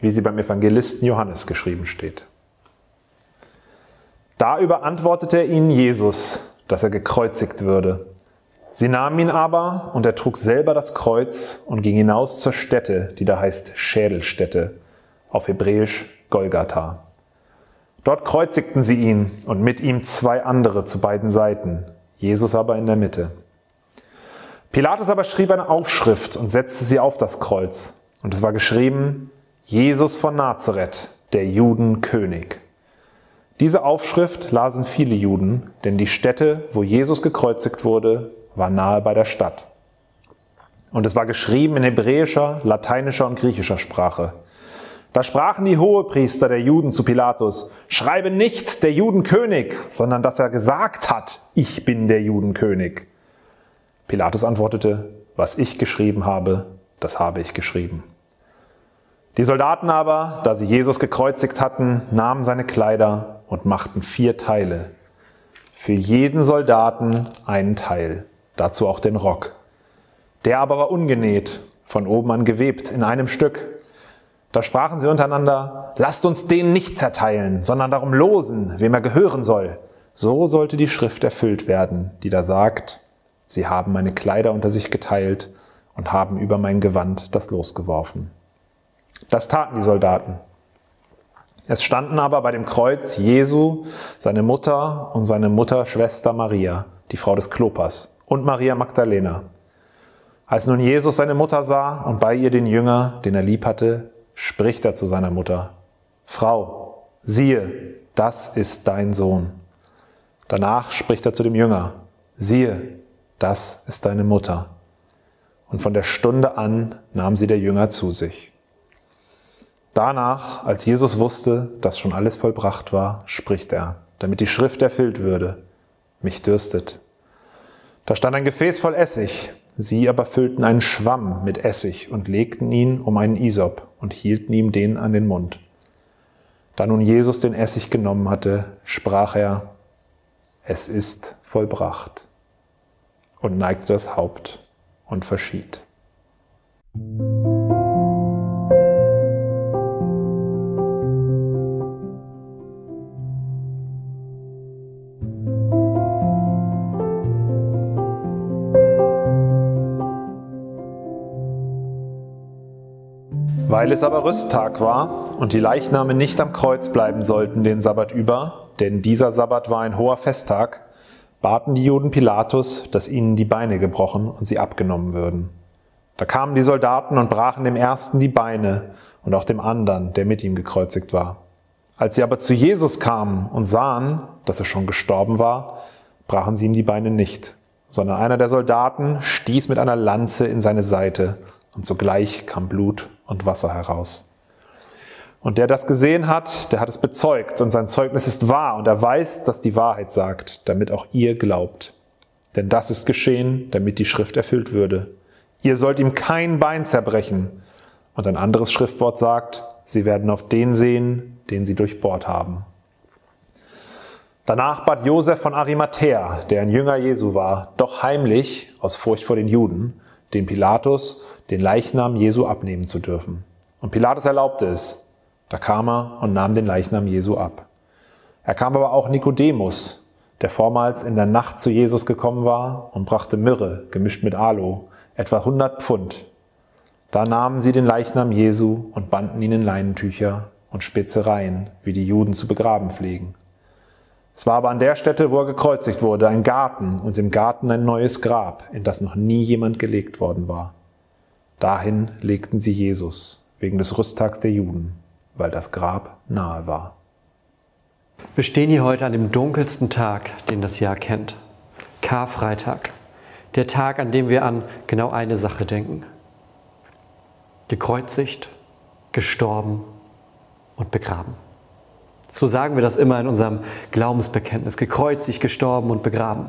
wie sie beim Evangelisten Johannes geschrieben steht. Da überantwortete er ihnen Jesus, dass er gekreuzigt würde. Sie nahmen ihn aber und er trug selber das Kreuz und ging hinaus zur Stätte, die da heißt Schädelstätte, auf Hebräisch Golgatha. Dort kreuzigten sie ihn und mit ihm zwei andere zu beiden Seiten, Jesus aber in der Mitte. Pilatus aber schrieb eine Aufschrift und setzte sie auf das Kreuz. Und es war geschrieben, Jesus von Nazareth, der Judenkönig. Diese Aufschrift lasen viele Juden, denn die Stätte, wo Jesus gekreuzigt wurde, war nahe bei der Stadt. Und es war geschrieben in hebräischer, lateinischer und griechischer Sprache. Da sprachen die Hohepriester der Juden zu Pilatus, schreibe nicht der Judenkönig, sondern dass er gesagt hat, ich bin der Judenkönig. Pilatus antwortete, was ich geschrieben habe, das habe ich geschrieben. Die Soldaten aber, da sie Jesus gekreuzigt hatten, nahmen seine Kleider und machten vier Teile. Für jeden Soldaten einen Teil, dazu auch den Rock. Der aber war ungenäht, von oben an gewebt, in einem Stück. Da sprachen sie untereinander, lasst uns den nicht zerteilen, sondern darum losen, wem er gehören soll. So sollte die Schrift erfüllt werden, die da sagt, sie haben meine Kleider unter sich geteilt und haben über mein Gewand das Los geworfen. Das taten die Soldaten. Es standen aber bei dem Kreuz Jesu, seine Mutter und seine Mutterschwester Maria, die Frau des Klopas, und Maria Magdalena. Als nun Jesus seine Mutter sah und bei ihr den Jünger, den er lieb hatte, spricht er zu seiner Mutter, Frau, siehe, das ist dein Sohn. Danach spricht er zu dem Jünger, siehe, das ist deine Mutter. Und von der Stunde an nahm sie der Jünger zu sich. Danach, als Jesus wusste, dass schon alles vollbracht war, spricht er, damit die Schrift erfüllt würde, mich dürstet. Da stand ein Gefäß voll Essig, sie aber füllten einen Schwamm mit Essig und legten ihn um einen Isop und hielten ihm den an den Mund. Da nun Jesus den Essig genommen hatte, sprach er, es ist vollbracht, und neigte das Haupt und verschied. Weil es aber Rüsttag war und die Leichname nicht am Kreuz bleiben sollten den Sabbat über, denn dieser Sabbat war ein hoher Festtag, baten die Juden Pilatus, dass ihnen die Beine gebrochen und sie abgenommen würden. Da kamen die Soldaten und brachen dem ersten die Beine und auch dem anderen, der mit ihm gekreuzigt war. Als sie aber zu Jesus kamen und sahen, dass er schon gestorben war, brachen sie ihm die Beine nicht, sondern einer der Soldaten stieß mit einer Lanze in seine Seite, und sogleich kam Blut und Wasser heraus. Und der das gesehen hat, der hat es bezeugt und sein Zeugnis ist wahr und er weiß, dass die Wahrheit sagt, damit auch ihr glaubt. Denn das ist geschehen, damit die Schrift erfüllt würde. Ihr sollt ihm kein Bein zerbrechen. Und ein anderes Schriftwort sagt, sie werden auf den sehen, den sie durchbohrt haben. Danach bat Josef von Arimathea, der ein Jünger Jesu war, doch heimlich, aus Furcht vor den Juden, den Pilatus den Leichnam Jesu abnehmen zu dürfen. Und Pilatus erlaubte es. Da kam er und nahm den Leichnam Jesu ab. Er kam aber auch Nikodemus, der vormals in der Nacht zu Jesus gekommen war und brachte Myrrhe, gemischt mit Aloe, etwa 100 Pfund. Da nahmen sie den Leichnam Jesu und banden ihn in Leinentücher und Spezereien, wie die Juden zu begraben pflegen. Es war aber an der Stätte, wo er gekreuzigt wurde, ein Garten und im Garten ein neues Grab, in das noch nie jemand gelegt worden war. Dahin legten sie Jesus wegen des Rüsttags der Juden, weil das Grab nahe war. Wir stehen hier heute an dem dunkelsten Tag, den das Jahr kennt. Karfreitag. Der Tag, an dem wir an genau eine Sache denken. Gekreuzigt, gestorben und begraben. So sagen wir das immer in unserem Glaubensbekenntnis. Gekreuzigt, gestorben und begraben.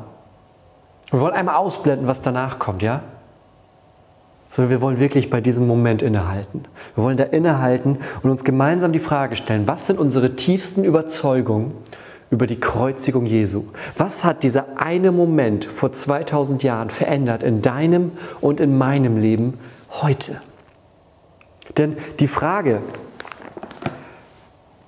Wir wollen einmal ausblenden, was danach kommt, ja? Sondern wir wollen wirklich bei diesem Moment innehalten. Wir wollen da innehalten und uns gemeinsam die Frage stellen, was sind unsere tiefsten Überzeugungen über die Kreuzigung Jesu? Was hat dieser eine Moment vor 2000 Jahren verändert in deinem und in meinem Leben heute? Denn die Frage,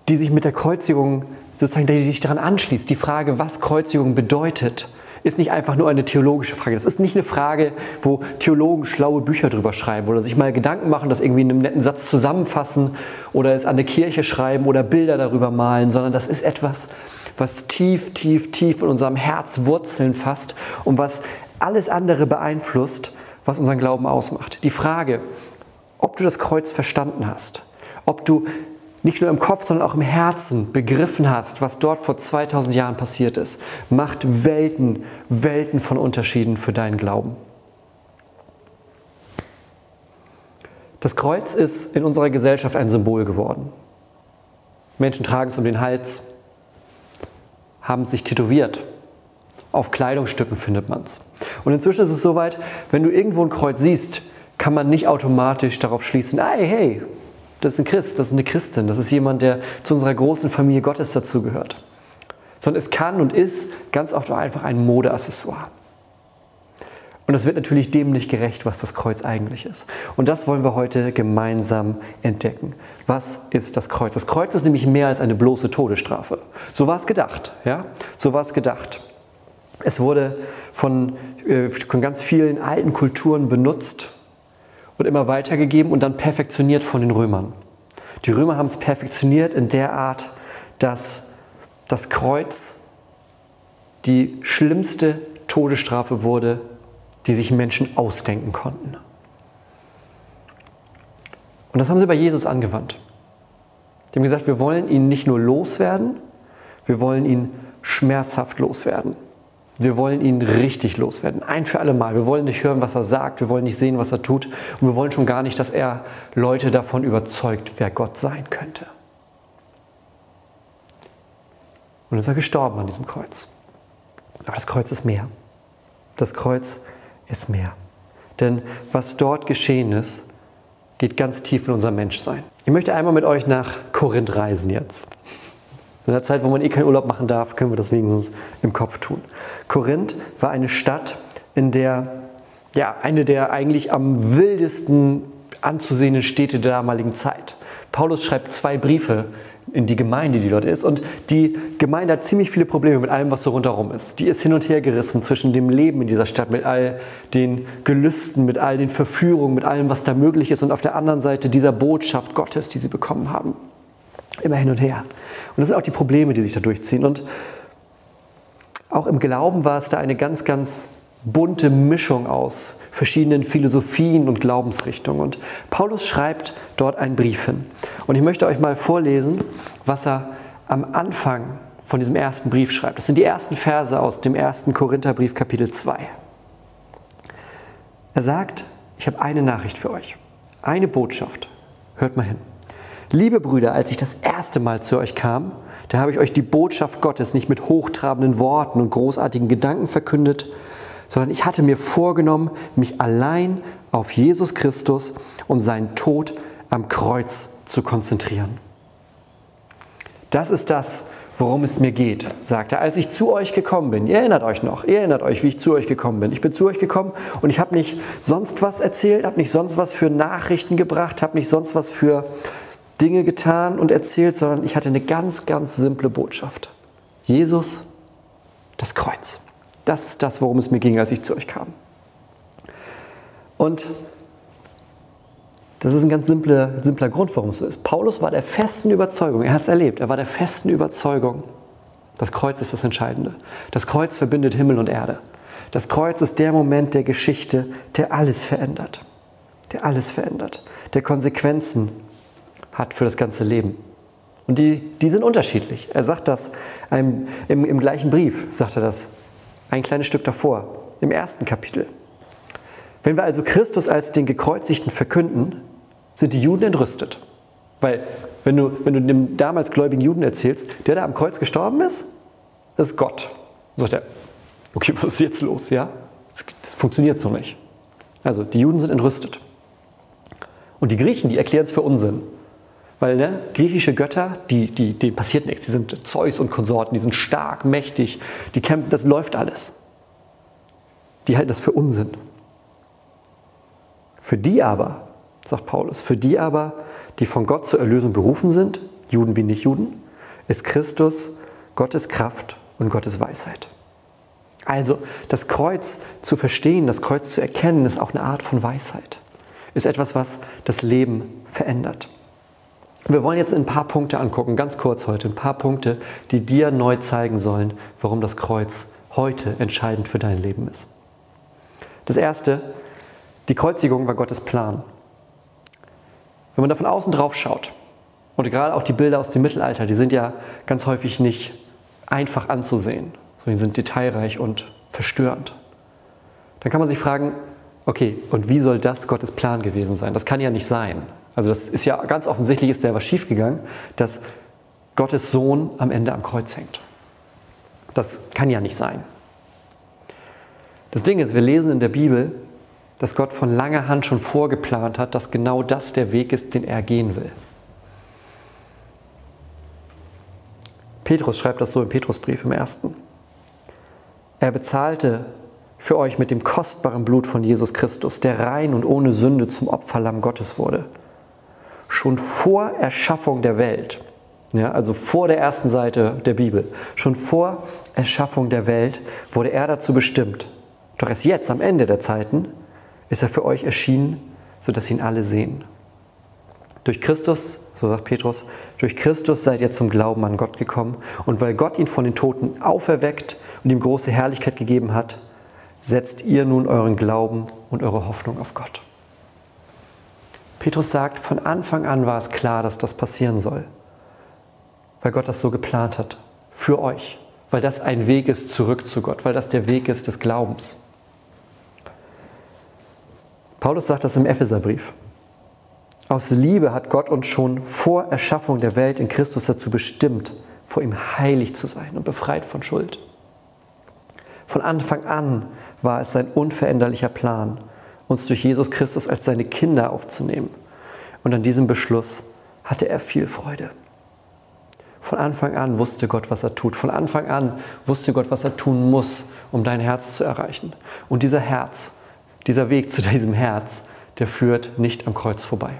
die sich mit der Kreuzigung sozusagen, die sich daran anschließt, die Frage, was Kreuzigung bedeutet, ist nicht einfach nur eine theologische Frage. Das ist nicht eine Frage, wo Theologen schlaue Bücher drüber schreiben oder sich mal Gedanken machen, das irgendwie in einem netten Satz zusammenfassen oder es an eine Kirche schreiben oder Bilder darüber malen, sondern das ist etwas, was tief, tief, tief in unserem Herz Wurzeln fasst und was alles andere beeinflusst, was unseren Glauben ausmacht. Die Frage, ob du das Kreuz verstanden hast, ob du nicht nur im Kopf, sondern auch im Herzen begriffen hast, was dort vor 2000 Jahren passiert ist, macht Welten, Welten von Unterschieden für deinen Glauben. Das Kreuz ist in unserer Gesellschaft ein Symbol geworden. Menschen tragen es um den Hals, haben sich tätowiert. Auf Kleidungsstücken findet man es. Und inzwischen ist es soweit, wenn du irgendwo ein Kreuz siehst, kann man nicht automatisch darauf schließen, hey, hey, das ist ein Christ, das ist eine Christin, das ist jemand, der zu unserer großen Familie Gottes dazugehört. Sondern es kann und ist ganz oft auch einfach ein Modeaccessoire. Und das wird natürlich dem nicht gerecht, was das Kreuz eigentlich ist. Und das wollen wir heute gemeinsam entdecken. Was ist das Kreuz? Das Kreuz ist nämlich mehr als eine bloße Todesstrafe. So war es gedacht. Ja? So war es gedacht. Es wurde von, äh, von ganz vielen alten Kulturen benutzt, und immer weitergegeben und dann perfektioniert von den Römern. Die Römer haben es perfektioniert in der Art, dass das Kreuz die schlimmste Todesstrafe wurde, die sich Menschen ausdenken konnten. Und das haben sie bei Jesus angewandt. Die haben gesagt, wir wollen ihn nicht nur loswerden, wir wollen ihn schmerzhaft loswerden. Wir wollen ihn richtig loswerden, ein für alle Mal. Wir wollen nicht hören, was er sagt, wir wollen nicht sehen, was er tut und wir wollen schon gar nicht, dass er Leute davon überzeugt, wer Gott sein könnte. Und ist er gestorben an diesem Kreuz. Aber das Kreuz ist mehr. Das Kreuz ist mehr. Denn was dort geschehen ist, geht ganz tief in unser Menschsein. Ich möchte einmal mit euch nach Korinth reisen jetzt. In der Zeit, wo man eh keinen Urlaub machen darf, können wir das wenigstens im Kopf tun. Korinth war eine Stadt, in der, ja, eine der eigentlich am wildesten anzusehenden Städte der damaligen Zeit. Paulus schreibt zwei Briefe in die Gemeinde, die dort ist. Und die Gemeinde hat ziemlich viele Probleme mit allem, was so rundherum ist. Die ist hin und her gerissen zwischen dem Leben in dieser Stadt, mit all den Gelüsten, mit all den Verführungen, mit allem, was da möglich ist und auf der anderen Seite dieser Botschaft Gottes, die sie bekommen haben. Immer hin und her. Und das sind auch die Probleme, die sich da durchziehen. Und auch im Glauben war es da eine ganz, ganz bunte Mischung aus verschiedenen Philosophien und Glaubensrichtungen. Und Paulus schreibt dort einen Brief hin. Und ich möchte euch mal vorlesen, was er am Anfang von diesem ersten Brief schreibt. Das sind die ersten Verse aus dem ersten Korintherbrief Kapitel 2. Er sagt, ich habe eine Nachricht für euch, eine Botschaft. Hört mal hin. Liebe Brüder, als ich das erste Mal zu euch kam, da habe ich euch die Botschaft Gottes nicht mit hochtrabenden Worten und großartigen Gedanken verkündet, sondern ich hatte mir vorgenommen, mich allein auf Jesus Christus und seinen Tod am Kreuz zu konzentrieren. Das ist das, worum es mir geht, sagt er, als ich zu euch gekommen bin. Ihr erinnert euch noch, ihr erinnert euch, wie ich zu euch gekommen bin. Ich bin zu euch gekommen und ich habe nicht sonst was erzählt, habe nicht sonst was für Nachrichten gebracht, habe nicht sonst was für Dinge getan und erzählt, sondern ich hatte eine ganz, ganz simple Botschaft. Jesus, das Kreuz. Das ist das, worum es mir ging, als ich zu euch kam. Und das ist ein ganz simpler, simpler Grund, warum es so ist. Paulus war der festen Überzeugung, er hat es erlebt, er war der festen Überzeugung, das Kreuz ist das Entscheidende. Das Kreuz verbindet Himmel und Erde. Das Kreuz ist der Moment der Geschichte, der alles verändert. Der alles verändert. Der Konsequenzen hat für das ganze Leben. Und die, die sind unterschiedlich. Er sagt das im, im, im gleichen Brief, sagt er das, ein kleines Stück davor, im ersten Kapitel. Wenn wir also Christus als den Gekreuzigten verkünden, sind die Juden entrüstet. Weil Wenn du, wenn du dem damals gläubigen Juden erzählst, der da am Kreuz gestorben ist, das ist Gott. Sagt er, okay, was ist jetzt los? Ja, das, das funktioniert so nicht. Also die Juden sind entrüstet. Und die Griechen, die erklären es für Unsinn. Weil ne, griechische Götter, die, die, denen passiert nichts. Die sind Zeus und Konsorten, die sind stark, mächtig, die kämpfen, das läuft alles. Die halten das für Unsinn. Für die aber, sagt Paulus, für die aber, die von Gott zur Erlösung berufen sind, Juden wie Nicht-Juden, ist Christus Gottes Kraft und Gottes Weisheit. Also das Kreuz zu verstehen, das Kreuz zu erkennen, ist auch eine Art von Weisheit. Ist etwas, was das Leben verändert. Wir wollen jetzt ein paar Punkte angucken, ganz kurz heute, ein paar Punkte, die dir neu zeigen sollen, warum das Kreuz heute entscheidend für dein Leben ist. Das erste, die Kreuzigung war Gottes Plan. Wenn man da von außen drauf schaut, und gerade auch die Bilder aus dem Mittelalter, die sind ja ganz häufig nicht einfach anzusehen, sondern die sind detailreich und verstörend. Dann kann man sich fragen, okay, und wie soll das Gottes Plan gewesen sein? Das kann ja nicht sein. Also das ist ja ganz offensichtlich, ist da was schiefgegangen, dass Gottes Sohn am Ende am Kreuz hängt. Das kann ja nicht sein. Das Ding ist, wir lesen in der Bibel, dass Gott von langer Hand schon vorgeplant hat, dass genau das der Weg ist, den er gehen will. Petrus schreibt das so im Petrusbrief im ersten. Er bezahlte für euch mit dem kostbaren Blut von Jesus Christus, der rein und ohne Sünde zum Opferlamm Gottes wurde. Schon vor Erschaffung der Welt, ja, also vor der ersten Seite der Bibel, schon vor Erschaffung der Welt wurde er dazu bestimmt. Doch erst jetzt, am Ende der Zeiten, ist er für euch erschienen, sodass ihn alle sehen. Durch Christus, so sagt Petrus, durch Christus seid ihr zum Glauben an Gott gekommen. Und weil Gott ihn von den Toten auferweckt und ihm große Herrlichkeit gegeben hat, setzt ihr nun euren Glauben und eure Hoffnung auf Gott. Petrus sagt, von Anfang an war es klar, dass das passieren soll, weil Gott das so geplant hat, für euch, weil das ein Weg ist zurück zu Gott, weil das der Weg ist des Glaubens. Paulus sagt das im Epheserbrief. Aus Liebe hat Gott uns schon vor Erschaffung der Welt in Christus dazu bestimmt, vor ihm heilig zu sein und befreit von Schuld. Von Anfang an war es sein unveränderlicher Plan, uns durch Jesus Christus als seine Kinder aufzunehmen. Und an diesem Beschluss hatte er viel Freude. Von Anfang an wusste Gott, was er tut. Von Anfang an wusste Gott, was er tun muss, um dein Herz zu erreichen. Und dieser Herz, dieser Weg zu diesem Herz, der führt nicht am Kreuz vorbei.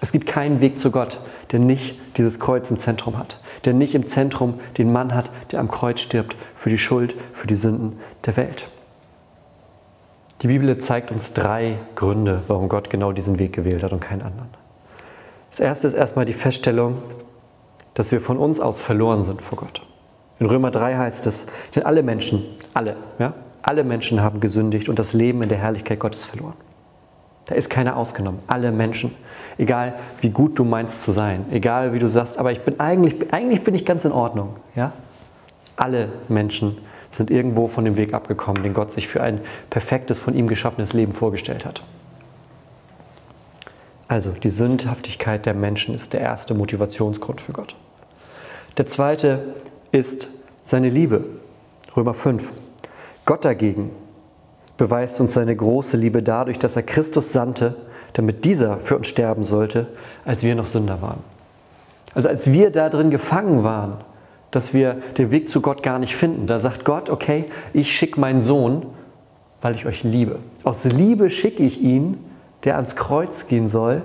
Es gibt keinen Weg zu Gott, der nicht dieses Kreuz im Zentrum hat, der nicht im Zentrum den Mann hat, der am Kreuz stirbt für die Schuld, für die Sünden der Welt. Die Bibel zeigt uns drei Gründe, warum Gott genau diesen Weg gewählt hat und keinen anderen. Das erste ist erstmal die Feststellung, dass wir von uns aus verloren sind vor Gott. In Römer 3 heißt es, denn alle Menschen, alle, ja, alle Menschen haben gesündigt und das Leben in der Herrlichkeit Gottes verloren. Da ist keiner ausgenommen. Alle Menschen. Egal wie gut du meinst zu sein. Egal wie du sagst, aber ich bin eigentlich, eigentlich bin ich ganz in Ordnung. Ja? Alle Menschen sind irgendwo von dem Weg abgekommen, den Gott sich für ein perfektes, von ihm geschaffenes Leben vorgestellt hat. Also die Sündhaftigkeit der Menschen ist der erste Motivationsgrund für Gott. Der zweite ist seine Liebe. Römer 5. Gott dagegen beweist uns seine große Liebe dadurch, dass er Christus sandte, damit dieser für uns sterben sollte, als wir noch Sünder waren. Also als wir da drin gefangen waren, dass wir den Weg zu Gott gar nicht finden, da sagt Gott, okay, ich schicke meinen Sohn, weil ich euch liebe. Aus Liebe schicke ich ihn, der ans Kreuz gehen soll,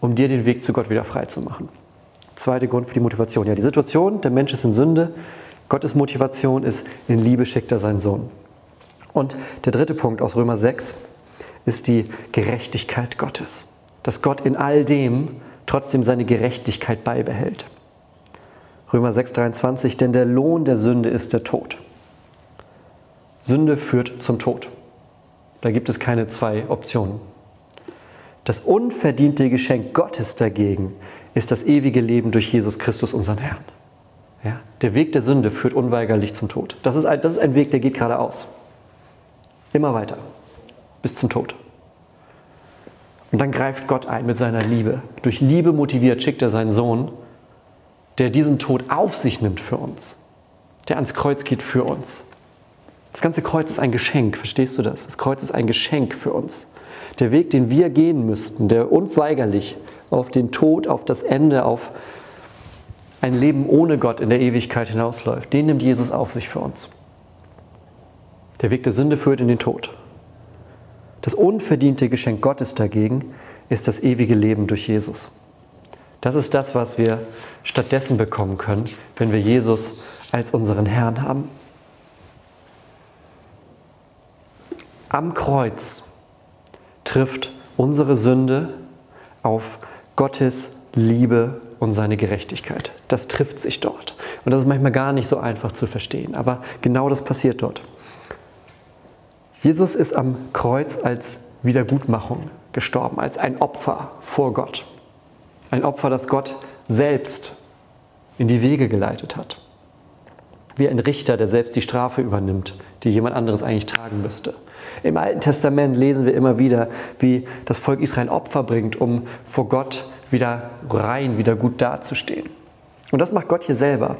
um dir den Weg zu Gott wieder frei zu machen. Zweiter Grund für die Motivation. Ja, die Situation, der Mensch ist in Sünde. Gottes Motivation ist, in Liebe schickt er seinen Sohn. Und der dritte Punkt aus Römer 6 ist die Gerechtigkeit Gottes. Dass Gott in all dem trotzdem seine Gerechtigkeit beibehält. Römer 6,23, denn der Lohn der Sünde ist der Tod. Sünde führt zum Tod. Da gibt es keine zwei Optionen. Das unverdiente Geschenk Gottes dagegen ist das ewige Leben durch Jesus Christus, unseren Herrn. Ja? Der Weg der Sünde führt unweigerlich zum Tod. Das ist, ein, das ist ein Weg, der geht geradeaus. Immer weiter. Bis zum Tod. Und dann greift Gott ein mit seiner Liebe. Durch Liebe motiviert schickt er seinen Sohn, der diesen Tod auf sich nimmt für uns, der ans Kreuz geht für uns. Das ganze Kreuz ist ein Geschenk, verstehst du das? Das Kreuz ist ein Geschenk für uns. Der Weg, den wir gehen müssten, der unweigerlich auf den Tod, auf das Ende, auf ein Leben ohne Gott in der Ewigkeit hinausläuft, den nimmt Jesus auf sich für uns. Der Weg der Sünde führt in den Tod. Das unverdiente Geschenk Gottes dagegen ist das ewige Leben durch Jesus. Das ist das, was wir stattdessen bekommen können, wenn wir Jesus als unseren Herrn haben. Am Kreuz trifft unsere Sünde auf Gottes Liebe und seine Gerechtigkeit. Das trifft sich dort. Und das ist manchmal gar nicht so einfach zu verstehen, aber genau das passiert dort. Jesus ist am Kreuz als Wiedergutmachung gestorben, als ein Opfer vor Gott. Ein Opfer, das Gott selbst in die Wege geleitet hat. Wie ein Richter, der selbst die Strafe übernimmt, die jemand anderes eigentlich tragen müsste. Im Alten Testament lesen wir immer wieder, wie das Volk Israel Opfer bringt, um vor Gott wieder rein, wieder gut dazustehen. Und das macht Gott hier selber.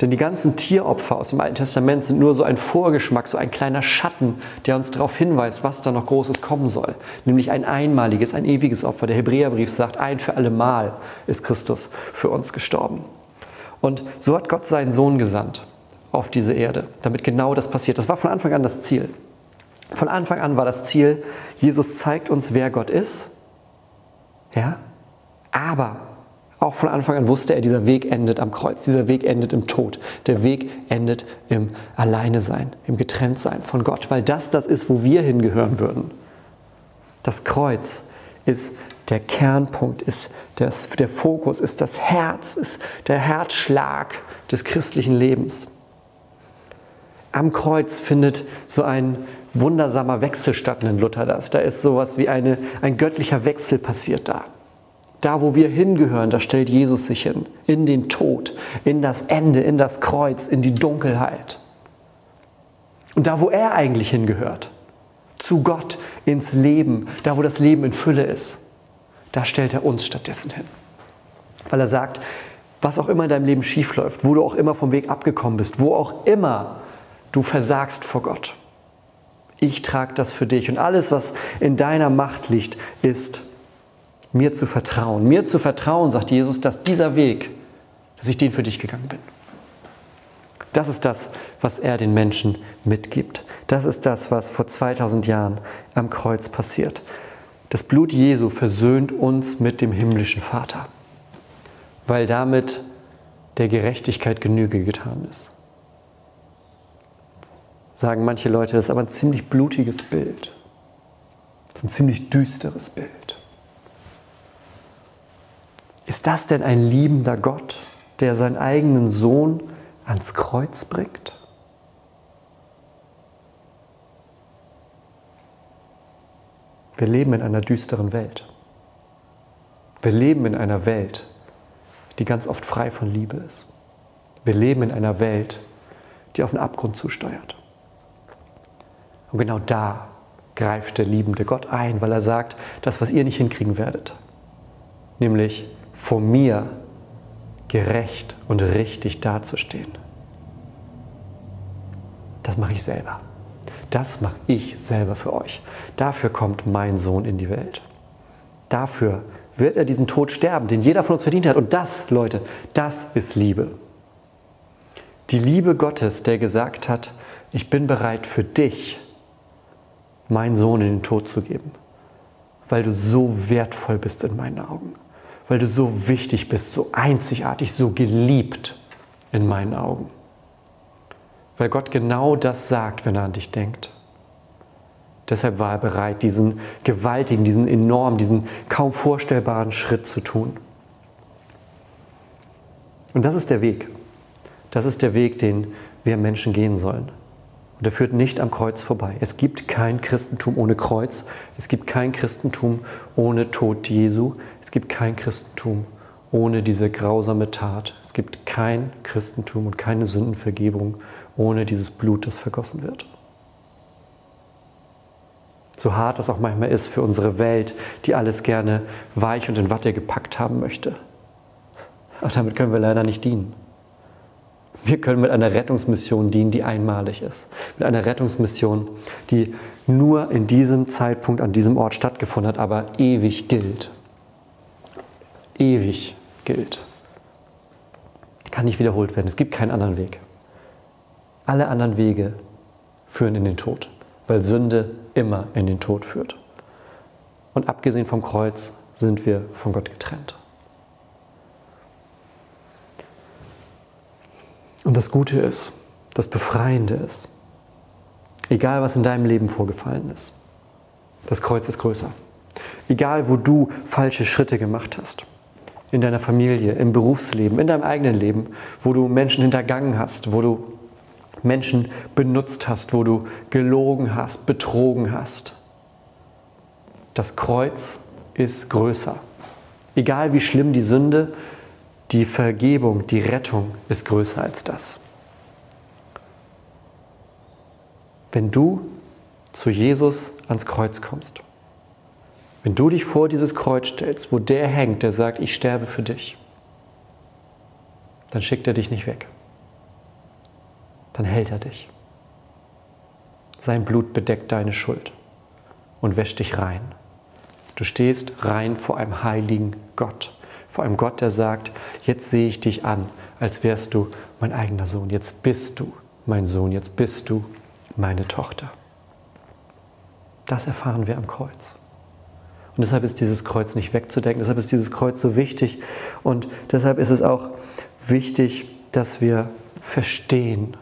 Denn die ganzen Tieropfer aus dem Alten Testament sind nur so ein Vorgeschmack, so ein kleiner Schatten, der uns darauf hinweist, was da noch Großes kommen soll. Nämlich ein einmaliges, ein ewiges Opfer. Der Hebräerbrief sagt, ein für alle Mal ist Christus für uns gestorben. Und so hat Gott seinen Sohn gesandt auf diese Erde, damit genau das passiert. Das war von Anfang an das Ziel. Von Anfang an war das Ziel, Jesus zeigt uns, wer Gott ist. Ja? Aber auch von Anfang an wusste er, dieser Weg endet am Kreuz, dieser Weg endet im Tod, der Weg endet im Alleinesein, im Getrenntsein von Gott, weil das das ist, wo wir hingehören würden. Das Kreuz ist der Kernpunkt, ist das, der Fokus, ist das Herz, ist der Herzschlag des christlichen Lebens. Am Kreuz findet so ein wundersamer Wechsel statt, nennt Luther das. Da ist sowas wie eine, ein göttlicher Wechsel passiert da. Da, wo wir hingehören, da stellt Jesus sich hin. In den Tod, in das Ende, in das Kreuz, in die Dunkelheit. Und da, wo er eigentlich hingehört, zu Gott, ins Leben, da, wo das Leben in Fülle ist, da stellt er uns stattdessen hin. Weil er sagt, was auch immer in deinem Leben schiefläuft, wo du auch immer vom Weg abgekommen bist, wo auch immer du versagst vor Gott, ich trage das für dich. Und alles, was in deiner Macht liegt, ist mir zu vertrauen. Mir zu vertrauen, sagt Jesus, dass dieser Weg, dass ich den für dich gegangen bin. Das ist das, was er den Menschen mitgibt. Das ist das, was vor 2000 Jahren am Kreuz passiert. Das Blut Jesu versöhnt uns mit dem himmlischen Vater, weil damit der Gerechtigkeit Genüge getan ist. Sagen manche Leute, das ist aber ein ziemlich blutiges Bild. Das ist ein ziemlich düsteres Bild. Ist das denn ein liebender Gott, der seinen eigenen Sohn ans Kreuz bringt? Wir leben in einer düsteren Welt. Wir leben in einer Welt, die ganz oft frei von Liebe ist. Wir leben in einer Welt, die auf den Abgrund zusteuert. Und genau da greift der liebende Gott ein, weil er sagt, das, was ihr nicht hinkriegen werdet, nämlich vor mir gerecht und richtig dazustehen. Das mache ich selber. Das mache ich selber für euch. Dafür kommt mein Sohn in die Welt. Dafür wird er diesen Tod sterben, den jeder von uns verdient hat. Und das, Leute, das ist Liebe. Die Liebe Gottes, der gesagt hat, ich bin bereit für dich, meinen Sohn in den Tod zu geben, weil du so wertvoll bist in meinen Augen weil du so wichtig bist, so einzigartig, so geliebt in meinen Augen. Weil Gott genau das sagt, wenn er an dich denkt. Deshalb war er bereit, diesen gewaltigen, diesen enormen, diesen kaum vorstellbaren Schritt zu tun. Und das ist der Weg. Das ist der Weg, den wir Menschen gehen sollen. Und er führt nicht am Kreuz vorbei. Es gibt kein Christentum ohne Kreuz. Es gibt kein Christentum ohne Tod Jesu. Es gibt kein Christentum ohne diese grausame Tat. Es gibt kein Christentum und keine Sündenvergebung ohne dieses Blut, das vergossen wird. So hart das auch manchmal ist für unsere Welt, die alles gerne weich und in Watte gepackt haben möchte. Aber damit können wir leider nicht dienen. Wir können mit einer Rettungsmission dienen, die einmalig ist. Mit einer Rettungsmission, die nur in diesem Zeitpunkt an diesem Ort stattgefunden hat, aber ewig gilt. Ewig gilt. Kann nicht wiederholt werden. Es gibt keinen anderen Weg. Alle anderen Wege führen in den Tod, weil Sünde immer in den Tod führt. Und abgesehen vom Kreuz sind wir von Gott getrennt. Und das Gute ist, das Befreiende ist, egal was in deinem Leben vorgefallen ist, das Kreuz ist größer. Egal wo du falsche Schritte gemacht hast, in deiner Familie, im Berufsleben, in deinem eigenen Leben, wo du Menschen hintergangen hast, wo du Menschen benutzt hast, wo du gelogen hast, betrogen hast. Das Kreuz ist größer. Egal wie schlimm die Sünde die Vergebung, die Rettung ist größer als das. Wenn du zu Jesus ans Kreuz kommst, wenn du dich vor dieses Kreuz stellst, wo der hängt, der sagt, ich sterbe für dich, dann schickt er dich nicht weg. Dann hält er dich. Sein Blut bedeckt deine Schuld und wäscht dich rein. Du stehst rein vor einem heiligen Gott. Vor einem Gott, der sagt, jetzt sehe ich dich an, als wärst du mein eigener Sohn. Jetzt bist du mein Sohn, jetzt bist du meine Tochter. Das erfahren wir am Kreuz. Und deshalb ist dieses Kreuz nicht wegzudenken, deshalb ist dieses Kreuz so wichtig und deshalb ist es auch wichtig, dass wir verstehen,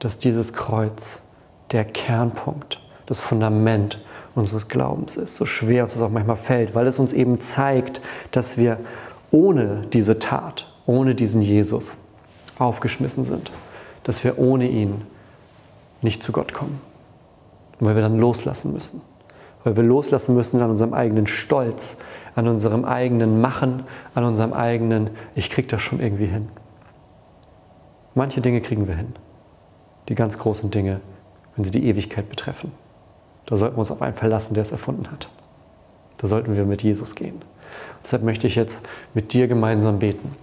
dass dieses Kreuz der Kernpunkt, das Fundament unseres Glaubens ist. So schwer uns das auch manchmal fällt, weil es uns eben zeigt, dass wir ohne diese Tat, ohne diesen Jesus aufgeschmissen sind, dass wir ohne ihn nicht zu Gott kommen. Weil wir dann loslassen müssen. Weil wir loslassen müssen an unserem eigenen Stolz, an unserem eigenen Machen, an unserem eigenen, ich krieg das schon irgendwie hin. Manche Dinge kriegen wir hin. Die ganz großen Dinge, wenn sie die Ewigkeit betreffen. Da sollten wir uns auf einen verlassen, der es erfunden hat. Da sollten wir mit Jesus gehen. Deshalb möchte ich jetzt mit dir gemeinsam beten,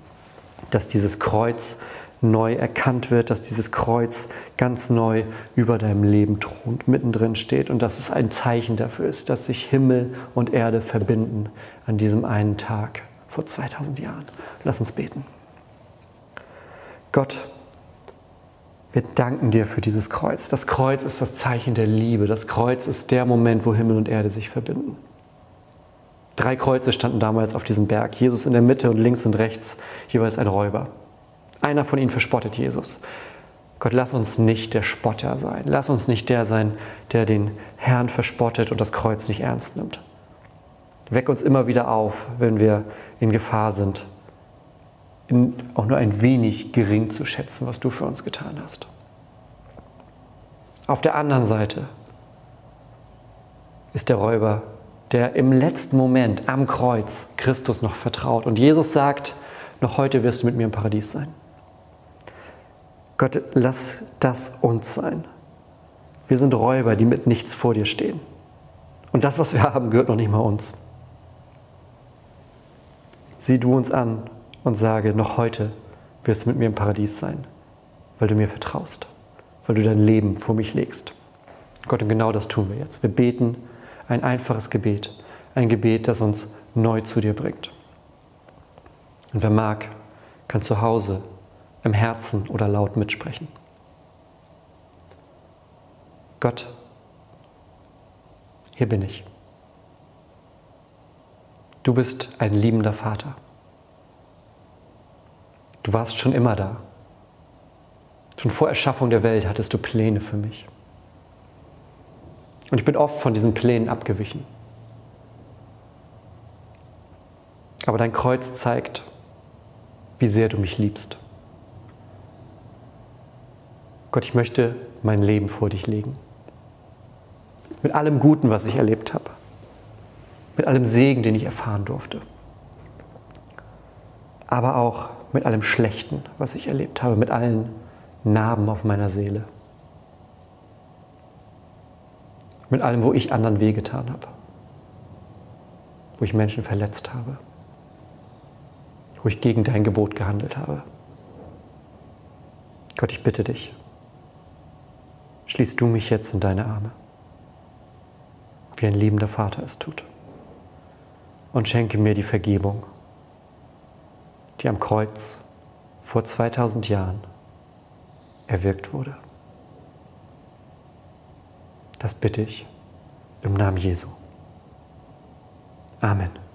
dass dieses Kreuz neu erkannt wird, dass dieses Kreuz ganz neu über deinem Leben thront, mittendrin steht und dass es ein Zeichen dafür ist, dass sich Himmel und Erde verbinden an diesem einen Tag vor 2000 Jahren. Lass uns beten. Gott, wir danken dir für dieses Kreuz. Das Kreuz ist das Zeichen der Liebe. Das Kreuz ist der Moment, wo Himmel und Erde sich verbinden. Drei Kreuze standen damals auf diesem Berg. Jesus in der Mitte und links und rechts jeweils ein Räuber. Einer von ihnen verspottet Jesus. Gott, lass uns nicht der Spotter sein. Lass uns nicht der sein, der den Herrn verspottet und das Kreuz nicht ernst nimmt. Weck uns immer wieder auf, wenn wir in Gefahr sind, in auch nur ein wenig gering zu schätzen, was du für uns getan hast. Auf der anderen Seite ist der Räuber der im letzten Moment am Kreuz Christus noch vertraut. Und Jesus sagt, noch heute wirst du mit mir im Paradies sein. Gott, lass das uns sein. Wir sind Räuber, die mit nichts vor dir stehen. Und das, was wir haben, gehört noch nicht mal uns. Sieh du uns an und sage, noch heute wirst du mit mir im Paradies sein, weil du mir vertraust, weil du dein Leben vor mich legst. Gott, und genau das tun wir jetzt. Wir beten ein einfaches Gebet, ein Gebet, das uns neu zu dir bringt. Und wer mag, kann zu Hause, im Herzen oder laut mitsprechen. Gott, hier bin ich. Du bist ein liebender Vater. Du warst schon immer da. Schon vor Erschaffung der Welt hattest du Pläne für mich. Und ich bin oft von diesen Plänen abgewichen. Aber dein Kreuz zeigt, wie sehr du mich liebst. Gott, ich möchte mein Leben vor dich legen. Mit allem Guten, was ich erlebt habe. Mit allem Segen, den ich erfahren durfte. Aber auch mit allem Schlechten, was ich erlebt habe. Mit allen Narben auf meiner Seele. Mit allem, wo ich anderen wehgetan habe. Wo ich Menschen verletzt habe. Wo ich gegen dein Gebot gehandelt habe. Gott, ich bitte dich, schließ du mich jetzt in deine Arme, wie ein liebender Vater es tut. Und schenke mir die Vergebung, die am Kreuz vor 2000 Jahren erwirkt wurde. Das bitte ich im Namen Jesu. Amen.